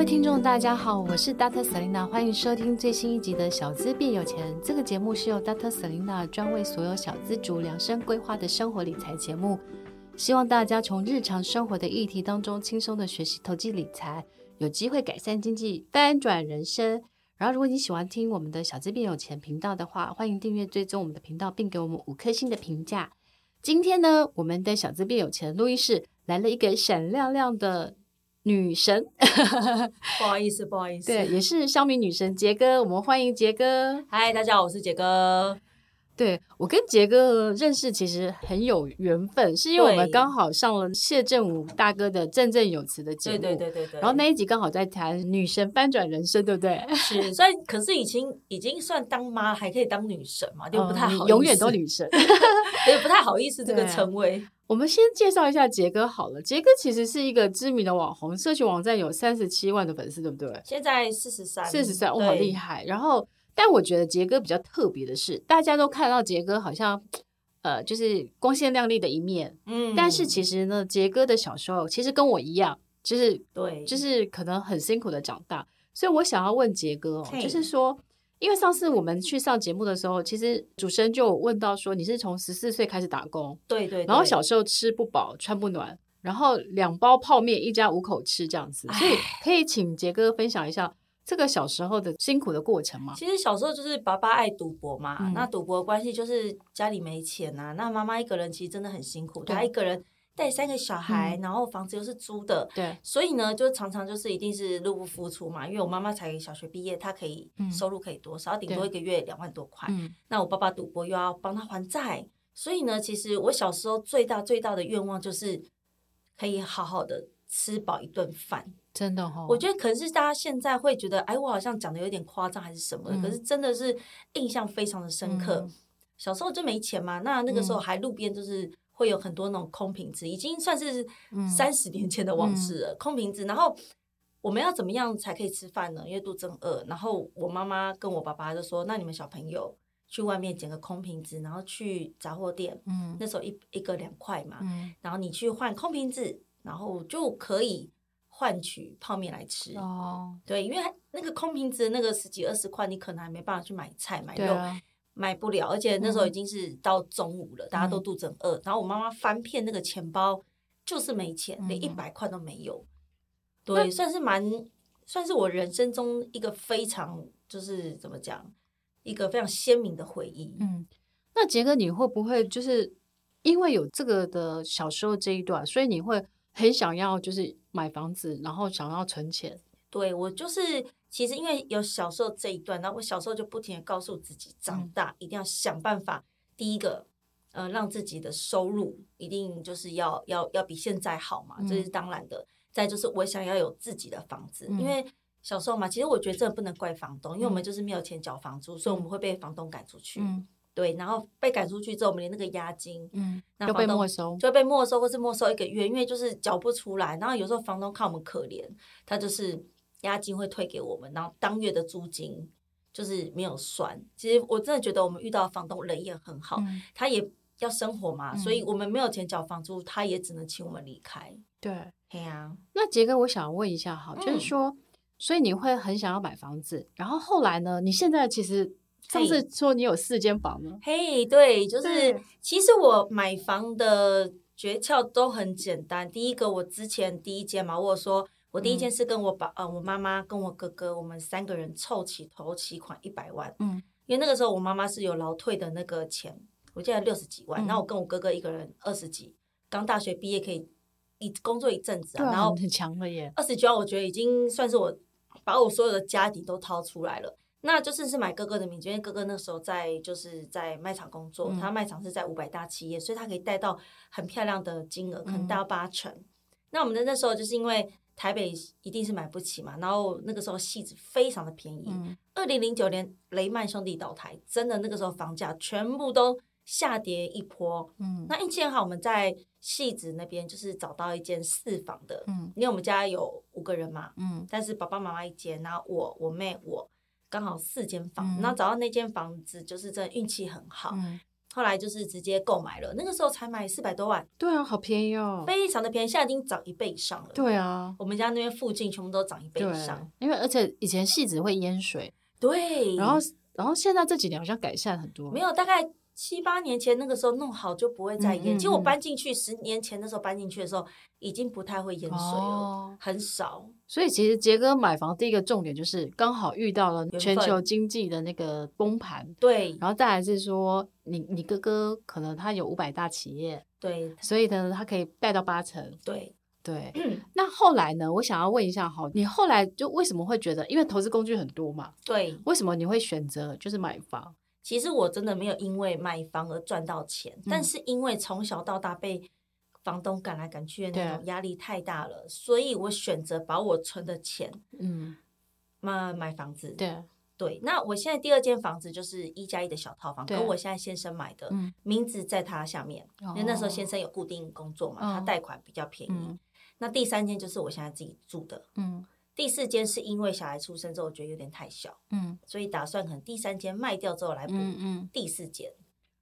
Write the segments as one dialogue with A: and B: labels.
A: 各位听众，大家好，我是 Dr. Selina，欢迎收听最新一集的《小资变有钱》。这个节目是由 Dr. Selina 专为所有小资族量身规划的生活理财节目，希望大家从日常生活的议题当中轻松的学习投机理财，有机会改善经济，翻转人生。然后，如果你喜欢听我们的小资变有钱频道的话，欢迎订阅追踪我们的频道，并给我们五颗星的评价。今天呢，我们的小资变有钱录音室来了一个闪亮亮的。女神，
B: 不好意思，不好意思，
A: 对，也是小米女神杰哥，我们欢迎杰哥。
B: 嗨，大家好，我是杰哥。
A: 对，我跟杰哥认识其实很有缘分，是因为我们刚好上了谢振武大哥的振振有词的节目，
B: 对对对对对。
A: 然后那一集刚好在谈女神翻转人生，对不对？
B: 是，所以可是已经已经算当妈，还可以当女神嘛，就不太好意思，
A: 嗯、永远都女神，
B: 也不太好意思这个称谓。
A: 我们先介绍一下杰哥好了。杰哥其实是一个知名的网红，社群网站有三十七万的粉丝，对不对？
B: 现在四十三，
A: 四十三，哇，好厉害！然后，但我觉得杰哥比较特别的是，大家都看到杰哥好像，呃，就是光鲜亮丽的一面，嗯，但是其实呢，杰哥的小时候其实跟我一样，就是
B: 对，
A: 就是可能很辛苦的长大。所以我想要问杰哥哦，就是说。因为上次我们去上节目的时候，其实主持人就问到说，你是从十四岁开始打工，
B: 对，对对，
A: 然后小时候吃不饱穿不暖，然后两包泡面一家五口吃这样子，所以可以请杰哥分享一下这个小时候的辛苦的过程嘛？
B: 其实小时候就是爸爸爱赌博嘛，嗯、那赌博的关系就是家里没钱啊，那妈妈一个人其实真的很辛苦，她一个人。带三个小孩，然后房子又是租的，
A: 嗯、对，
B: 所以呢，就常常就是一定是入不敷出嘛。因为我妈妈才小学毕业，她可以收入可以多少？顶、嗯、多一个月两万多块。嗯、那我爸爸赌博又要帮他还债，所以呢，其实我小时候最大最大的愿望就是可以好好的吃饱一顿饭。
A: 真的哈、哦，
B: 我觉得可能是大家现在会觉得，哎，我好像讲的有点夸张还是什么的，嗯、可是真的是印象非常的深刻。嗯、小时候就没钱嘛，那那个时候还路边就是。会有很多那种空瓶子，已经算是三十年前的往事了。空瓶子，然后我们要怎么样才可以吃饭呢？因为肚子很饿。然后我妈妈跟我爸爸就说：“那你们小朋友去外面捡个空瓶子，然后去杂货店。嗯，那时候一一个两块嘛。嗯，然后你去换空瓶子，然后就可以换取泡面来吃。哦，对，因为那个空瓶子那个十几二十块，你可能还没办法去买菜买肉。”买不了，而且那时候已经是到中午了，嗯、大家都肚子很饿。然后我妈妈翻遍那个钱包，就是没钱，嗯、连一百块都没有。对，算是蛮，算是我人生中一个非常，就是怎么讲，一个非常鲜明的回忆。
A: 嗯，那杰哥，你会不会就是因为有这个的小时候这一段，所以你会很想要就是买房子，然后想要存钱？
B: 对，我就是。其实因为有小时候这一段，然后我小时候就不停的告诉自己，长大一定要想办法。第一个，呃，让自己的收入一定就是要要要比现在好嘛，这是当然的。再就是我想要有自己的房子，因为小时候嘛，其实我觉得这不能怪房东，因为我们就是没有钱缴房租，所以我们会被房东赶出去。对，然后被赶出去之后，我们连那个押金，嗯，
A: 就被没收，
B: 就被没收，或是没收一个月，因为就是缴不出来。然后有时候房东看我们可怜，他就是。押金会退给我们，然后当月的租金就是没有算。其实我真的觉得我们遇到房东人也很好，嗯、他也要生活嘛，嗯、所以我们没有钱缴房租，他也只能请我们离开。
A: 对，
B: 对啊。
A: 那杰哥，我想问一下哈，嗯、就是说，所以你会很想要买房子，然后后来呢？你现在其实上次说你有四间房吗？
B: 嘿，对，就是其实我买房的诀窍都很简单。第一个，我之前第一间嘛，我说。我第一件事跟我爸、嗯、呃，我妈妈跟我哥哥，我们三个人凑齐头期款一百万。嗯，因为那个时候我妈妈是有劳退的那个钱，我记得六十几万。然后、嗯、我跟我哥哥一个人二十几，刚大学毕业可以一工作一阵子啊，啊然后
A: 很强了耶。
B: 二十几万，我觉得已经算是我把我所有的家底都掏出来了。那就是是买哥哥的名字，因为哥哥那时候在就是在卖场工作，嗯、他卖场是在五百大企业，所以他可以贷到很漂亮的金额，可能贷到八成。嗯、那我们的那时候就是因为。台北一定是买不起嘛，然后那个时候戏子非常的便宜。二零零九年雷曼兄弟倒台，真的那个时候房价全部都下跌一波。嗯，那运气很好，我们在戏子那边就是找到一间四房的。嗯，因为我们家有五个人嘛。嗯，但是爸爸妈妈一间，然后我我妹我刚好四间房，嗯、然后找到那间房子就是真的运气很好。嗯，后来就是直接购买了，那个时候才买四百多万。
A: 对啊，好便宜哦，
B: 非常的便宜，现在已经涨一倍以上了。
A: 对啊，
B: 我们家那边附近全部都涨一倍以上，
A: 因为而且以前戏子会淹水，
B: 对，
A: 然后然后现在这几年好像改善很多，
B: 没有大概。七八年前那个时候弄好就不会再淹。其实我搬进去十年前的时候搬进去的时候，已经不太会淹水了，哦、很少。
A: 所以其实杰哥买房第一个重点就是刚好遇到了全球经济的那个崩盘，
B: 对。
A: 然后再来是说，你你哥哥可能他有五百大企业，
B: 对，
A: 所以呢他可以贷到八成，
B: 对
A: 对。那后来呢？我想要问一下哈，你后来就为什么会觉得，因为投资工具很多嘛，
B: 对，
A: 为什么你会选择就是买房？
B: 其实我真的没有因为买房而赚到钱，嗯、但是因为从小到大被房东赶来赶去的那种压力太大了，所以我选择把我存的钱，嗯，买买房子。
A: 对
B: 对，那我现在第二间房子就是一加一的小套房，跟我现在先生买的，嗯、名字在他下面，因为那时候先生有固定工作嘛，哦、他贷款比较便宜。嗯、那第三间就是我现在自己住的，嗯。第四间是因为小孩出生之后，我觉得有点太小，嗯，所以打算可能第三间卖掉之后来补第四间。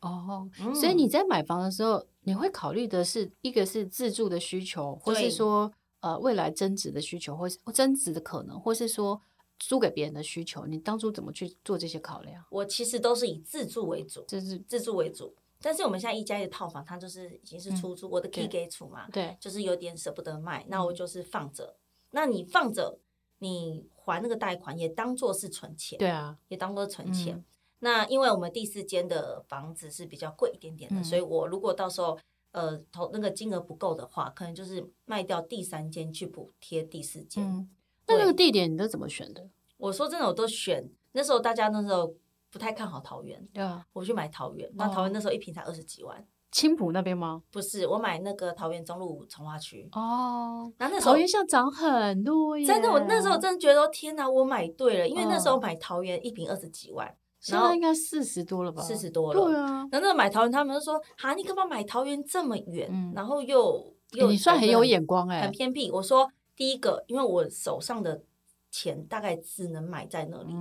A: 哦，所以你在买房的时候，你会考虑的是一个是自住的需求，或是说呃未来增值的需求，或是增值的可能，或是说租给别人的需求。你当初怎么去做这些考量？
B: 我其实都是以自住为主，就是自住为主。但是我们现在一家一的套房，它就是已经是出租，我的 key 给出嘛，对，就是有点舍不得卖，那我就是放着。那你放着，你还那个贷款也当做是存钱，
A: 对啊，
B: 也当做存钱。嗯、那因为我们第四间的房子是比较贵一点点的，嗯、所以我如果到时候呃投那个金额不够的话，可能就是卖掉第三间去补贴第四间。
A: 嗯、那那个地点你都怎么选的？
B: 我说真的，我都选那时候大家那时候不太看好桃园，对啊，我去买桃园，那桃园那时候一平才二十几万。
A: 青浦那边吗？
B: 不是，我买那个桃园中路从化区
A: 哦。然后那时候桃园现在涨很多耶，
B: 真的，我那时候真的觉得天哪，我买对了，因为那时候买桃园一瓶二十几万，
A: 现在应该四十多了吧？
B: 四十多了，对啊。然后那个买桃园，他们就说：“哈，你干嘛买桃园这么远？然后又又
A: 你算很有眼光哎，
B: 很偏僻。”我说：“第一个，因为我手上的钱大概只能买在那里，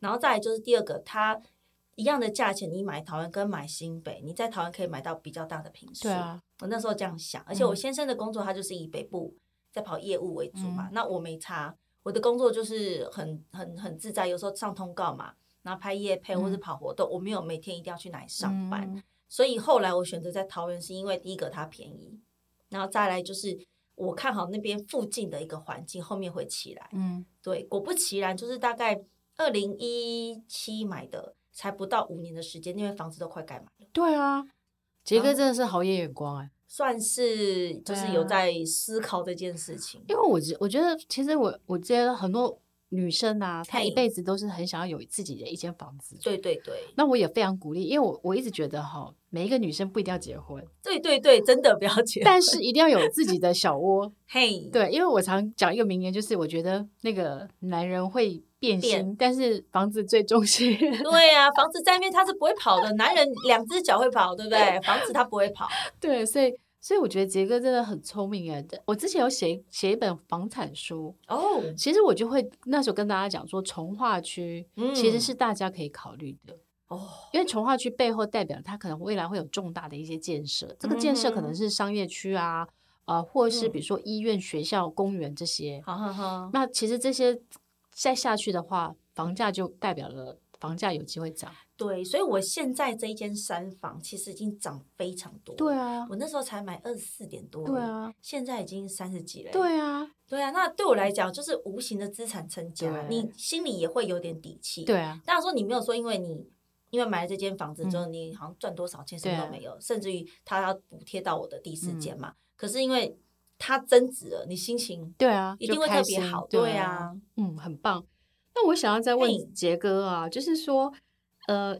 B: 然后再来就是第二个，它。”一样的价钱，你买桃园跟买新北，你在桃园可以买到比较大的平数。对啊，我那时候这样想，而且我先生的工作他就是以北部在跑业务为主嘛，嗯、那我没差，我的工作就是很很很自在，有时候上通告嘛，然后拍夜配或者跑活动，嗯、我没有每天一定要去哪里上班，嗯、所以后来我选择在桃园是因为第一个它便宜，然后再来就是我看好那边附近的一个环境后面会起来。嗯，对，果不其然，就是大概二零一七买的。才不到五年的时间，因为房子都快盖满了。
A: 对啊，杰哥真的是好有眼光哎、欸，
B: 算是就是有在思考这件事情。
A: 因为我觉我觉得，其实我我觉得很多女生啊，她一辈子都是很想要有自己的一间房子。
B: 对对对，
A: 那我也非常鼓励，因为我我一直觉得哈，每一个女生不一定要结婚。
B: 对对对，真的不要结婚，
A: 但是一定要有自己的小窝。
B: 嘿，
A: 对，因为我常讲一个名言，就是我觉得那个男人会。变形，变但是房子最重心。
B: 对、啊，房子在那边他是不会跑的。男人两只脚会跑，对不对？房子它不会跑。
A: 对，所以所以我觉得杰哥真的很聪明哎。我之前有写写一本房产书哦，其实我就会那时候跟大家讲说，从化区其实是大家可以考虑的哦，因为从化区背后代表它可能未来会有重大的一些建设，这个建设可能是商业区啊，啊、呃，或是比如说医院、学校、公园这些。好好好，那其实这些。再下去的话，房价就代表了房价有机会涨。
B: 对，所以我现在这一间三房其实已经涨非常多。
A: 对啊，
B: 我那时候才买二十四点多。
A: 对啊，现
B: 在已经三十几了。
A: 对啊，
B: 对啊，那对我来讲就是无形的资产增加，你心里也会有点底气。
A: 对啊，
B: 当然说你没有说，因为你因为买了这间房子之后，嗯、你好像赚多少钱什么都没有，啊、甚至于他要补贴到我的第四间嘛。嗯、可是因为它增值了，你心情对啊一定会特别好。对啊，
A: 嗯，很棒。那我想要再问杰哥啊，就是说，呃，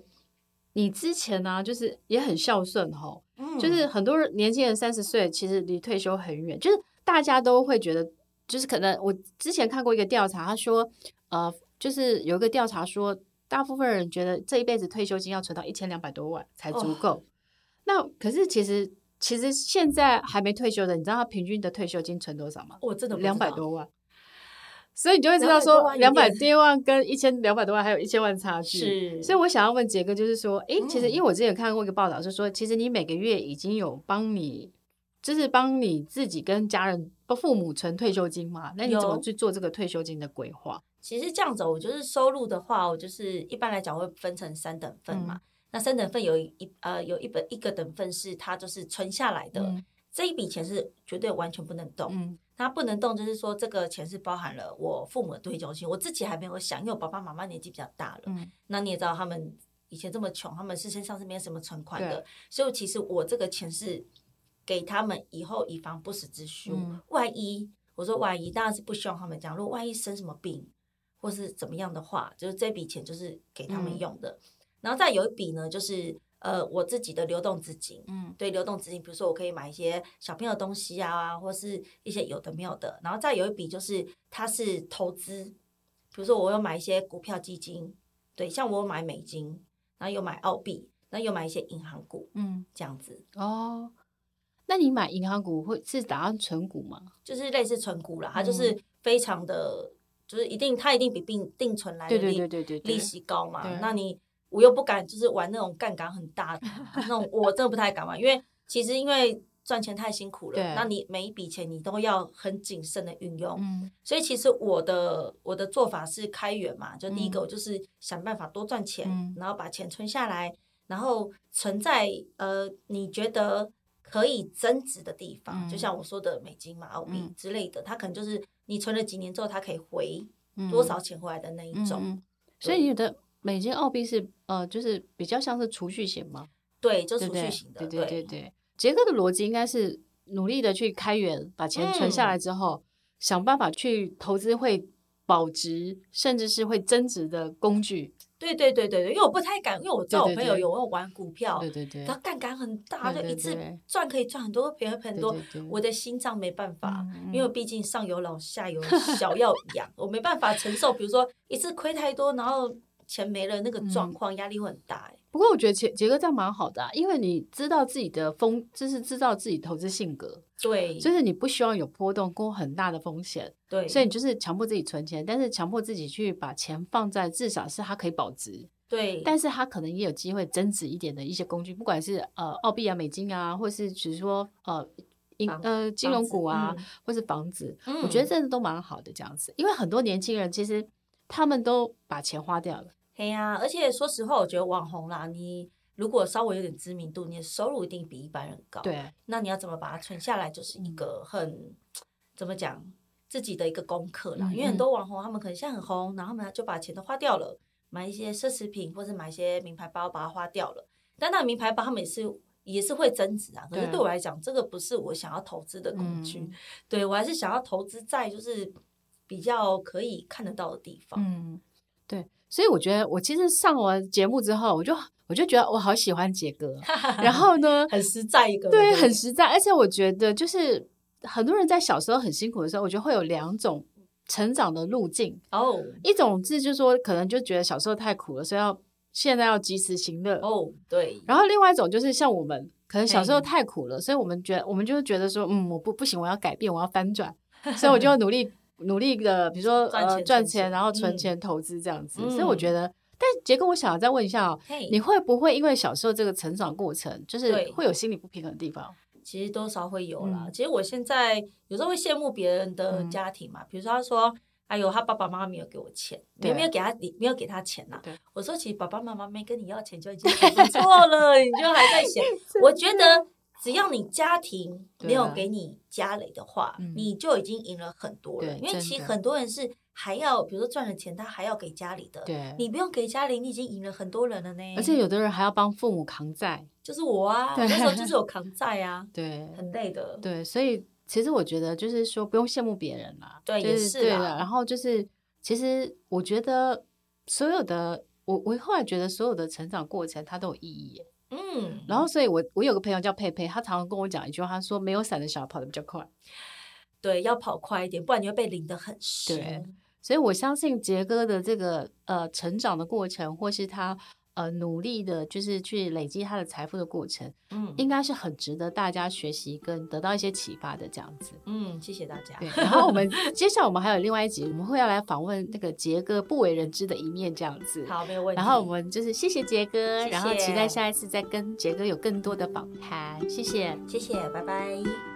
A: 你之前呢、啊，就是也很孝顺哈，嗯、就是很多人年轻人三十岁其实离退休很远，就是大家都会觉得，就是可能我之前看过一个调查，他说，呃，就是有一个调查说，大部分人觉得这一辈子退休金要存到一千两百多万才足够。哦、那可是其实其实现在还没退休的，你知道他平均的退休金存多少吗？
B: 我真的
A: 两百多万。所以你就会知道说，两百多万跟一千两百多万还有一千万差距。
B: 是，
A: 所以我想要问杰哥，就是说，哎，其实因为我之前看过一个报道，是说，其实你每个月已经有帮你，就是帮你自己跟家人、不父母存退休金嘛？那你怎么去做这个退休金的规划？
B: 其实这样子，我就是收入的话，我就是一般来讲会分成三等份嘛。嗯、那三等份有一呃有一本一个等份是它就是存下来的，嗯、这一笔钱是绝对完全不能动。嗯它不能动，就是说这个钱是包含了我父母的退休金，我自己还没有想，因为我爸爸妈妈年纪比较大了。嗯，那你也知道，他们以前这么穷，他们是身上是没有什么存款的，所以其实我这个钱是给他们以后以防不时之需。嗯、万一我说万一，当然是不希望他们这样。如果万一生什么病或是怎么样的话，就是这笔钱就是给他们用的。嗯、然后再有一笔呢，就是。呃，我自己的流动资金，嗯，对，流动资金，比如说我可以买一些小朋友的东西啊，或是一些有的没有的，然后再有一笔就是它是投资，比如说我有买一些股票基金，对，像我有买美金，然后又买澳币，然后又买一些银行股，嗯，这样子。哦，
A: 那你买银行股会是打算存股吗？
B: 就是类似存股啦，它就是非常的，就是一定它一定比定定存来的利利息高嘛，那你。我又不敢，就是玩那种杠杆很大的那种，我真的不太敢玩，因为其实因为赚钱太辛苦了，那你每一笔钱你都要很谨慎的运用，嗯、所以其实我的我的做法是开源嘛，就第一个我就是想办法多赚钱，嗯、然后把钱存下来，然后存在呃你觉得可以增值的地方，嗯、就像我说的美金嘛、澳币之类的，嗯、它可能就是你存了几年之后，它可以回多少钱回来的那一
A: 种，所以有的。美金、澳币是呃，就是比较像是储蓄型吗？
B: 对，就储蓄型的。
A: 对对对对，杰哥的逻辑应该是努力的去开源，把钱存下来之后，嗯、想办法去投资会保值，甚至是会增值的工具。
B: 对对对对对，因为我不太敢，因为我知道我朋友有没有玩股票，
A: 对对对，
B: 他杠杆很大，就一次赚可以赚很多，赔很多。我的心脏没办法，因为毕竟上有老下有小要养，我没办法承受。比如说一次亏太多，然后。钱没了，那个状况压力会很大。
A: 不过我觉得杰杰哥这样蛮好的，因为你知道自己的风，就是知道自己投资性格。
B: 对，
A: 就是你不希望有波动，过很大的风险。
B: 对，
A: 所以你就是强迫自己存钱，但是强迫自己去把钱放在至少是它可以保值。
B: 对，
A: 但是它可能也有机会增值一点的一些工具，不管是呃澳币啊、美金啊，或是只是说呃银呃金融股啊，或是房子，我觉得这都蛮好的这样子。因为很多年轻人其实他们都把钱花掉了。
B: 对呀，而且说实话，我觉得网红啦，你如果稍微有点知名度，你的收入一定比一般人高。
A: 对，
B: 那你要怎么把它存下来，就是一个很、嗯、怎么讲自己的一个功课啦。嗯、因为很多网红他们可能现在很红，然后他们就把钱都花掉了，买一些奢侈品或者买一些名牌包，把它花掉了。但那个名牌包他们也是也是会增值啊。可是对我来讲，这个不是我想要投资的工具。嗯、对我还是想要投资在就是比较可以看得到的地方。
A: 嗯，对。所以我觉得，我其实上完节目之后，我就我就觉得我好喜欢杰哥。然后呢，
B: 很实在一个，
A: 对，很实在。而且我觉得，就是很多人在小时候很辛苦的时候，我觉得会有两种成长的路径。哦，一种是就是说，可能就觉得小时候太苦了，所以要现在要及时行乐。
B: 哦，对。
A: 然后另外一种就是像我们，可能小时候太苦了，所以我们觉得我们就是觉得说，嗯，我不不行，我要改变，我要翻转，所以我就要努力。努力的，比如说呃赚钱，然后存钱投资这样子，所以我觉得，但杰哥，我想要再问一下哦，你会不会因为小时候这个成长过程，就是会有心理不平衡的地方？
B: 其实多少会有啦。其实我现在有时候会羡慕别人的家庭嘛，比如说他说，哎呦，他爸爸妈妈没有给我钱，没有给他，你没有给他钱呐。我说，其实爸爸妈妈没跟你要钱就已经很不错了，你就还在嫌。我觉得。只要你家庭没有给你家累的话，嗯、你就已经赢了很多了。因为其实很多人是还要，比如说赚了钱，他还要给家里的。对，你不用给家里，你已经赢了很多人了呢。
A: 而且有的人还要帮父母扛债，
B: 就是我啊，对那时候就 是有扛债啊，对，很累的。
A: 对，所以其实我觉得就是说不用羡慕别人啦，
B: 对，
A: 就是、
B: 也是
A: 对的。然后就是，其实我觉得所有的我，我后来觉得所有的成长过程它都有意义。嗯，然后所以我，我我有个朋友叫佩佩，他常常跟我讲一句话，他说：“没有伞的小孩跑得比较快。”
B: 对，要跑快一点，不然你会被淋得很湿。
A: 对，所以我相信杰哥的这个呃成长的过程，或是他呃努力的，就是去累积他的财富的过程，
B: 嗯，
A: 应该是很值得大家学习跟得到一些启发的这样子。
B: 嗯，谢谢大家。
A: 对，然后我们 接下来我们还有另外一集，我们会要来访问那个杰哥不为人知的一面这样子。
B: 好，没有问题。
A: 然后我们就是谢谢杰哥，
B: 谢谢，
A: 然后期待下一次再跟杰哥有更多的访谈。谢谢，
B: 谢谢，拜拜。